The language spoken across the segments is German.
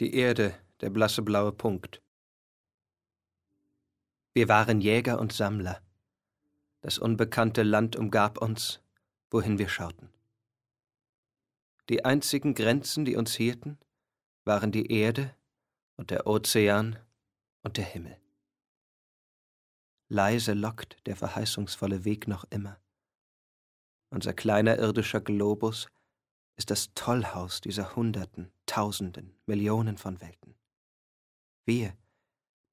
Die Erde, der blasse blaue Punkt. Wir waren Jäger und Sammler. Das unbekannte Land umgab uns, wohin wir schauten. Die einzigen Grenzen, die uns hielten, waren die Erde und der Ozean und der Himmel. Leise lockt der verheißungsvolle Weg noch immer. Unser kleiner irdischer Globus ist das Tollhaus dieser Hunderten, Tausenden, Millionen von Welten. Wir,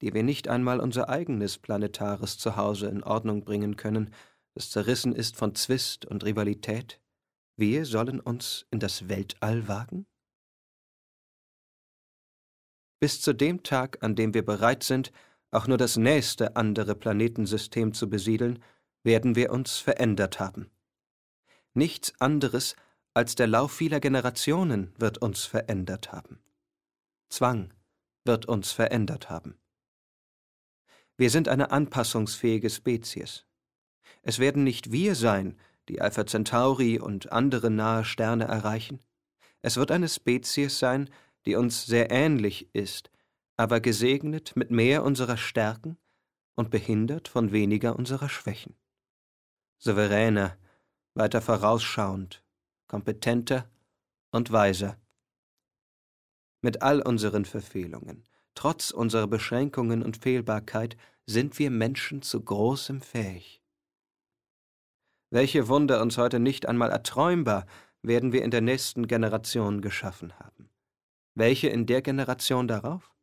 die wir nicht einmal unser eigenes planetares Zuhause in Ordnung bringen können, das zerrissen ist von Zwist und Rivalität, wir sollen uns in das Weltall wagen? Bis zu dem Tag, an dem wir bereit sind, auch nur das nächste andere Planetensystem zu besiedeln, werden wir uns verändert haben. Nichts anderes als der Lauf vieler Generationen wird uns verändert haben. Zwang wird uns verändert haben. Wir sind eine anpassungsfähige Spezies. Es werden nicht wir sein, die Alpha Centauri und andere nahe Sterne erreichen. Es wird eine Spezies sein, die uns sehr ähnlich ist, aber gesegnet mit mehr unserer Stärken und behindert von weniger unserer Schwächen. Souveräner, weiter vorausschauend, kompetenter und weiser. Mit all unseren Verfehlungen, trotz unserer Beschränkungen und Fehlbarkeit, sind wir Menschen zu Großem fähig. Welche Wunder uns heute nicht einmal erträumbar, werden wir in der nächsten Generation geschaffen haben. Welche in der Generation darauf?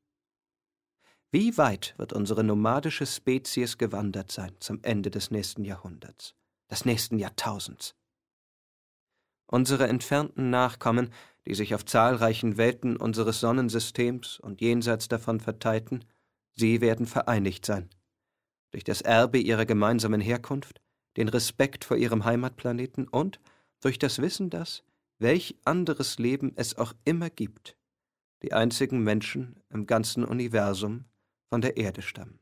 Wie weit wird unsere nomadische Spezies gewandert sein zum Ende des nächsten Jahrhunderts, des nächsten Jahrtausends? Unsere entfernten Nachkommen, die sich auf zahlreichen Welten unseres Sonnensystems und jenseits davon verteilten, sie werden vereinigt sein. Durch das Erbe ihrer gemeinsamen Herkunft, den Respekt vor ihrem Heimatplaneten und durch das Wissen, dass, welch anderes Leben es auch immer gibt, die einzigen Menschen im ganzen Universum von der Erde stammen.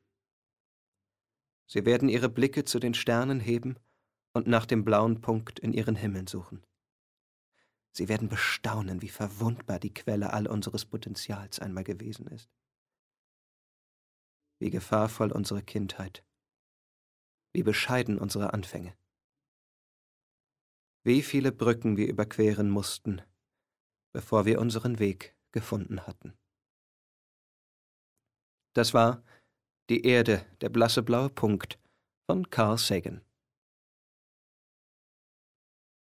Sie werden ihre Blicke zu den Sternen heben und nach dem blauen Punkt in ihren Himmeln suchen. Sie werden bestaunen, wie verwundbar die Quelle all unseres Potenzials einmal gewesen ist. Wie gefahrvoll unsere Kindheit. Wie bescheiden unsere Anfänge. Wie viele Brücken wir überqueren mussten, bevor wir unseren Weg gefunden hatten. Das war Die Erde, der blasse blaue Punkt von Carl Sagan.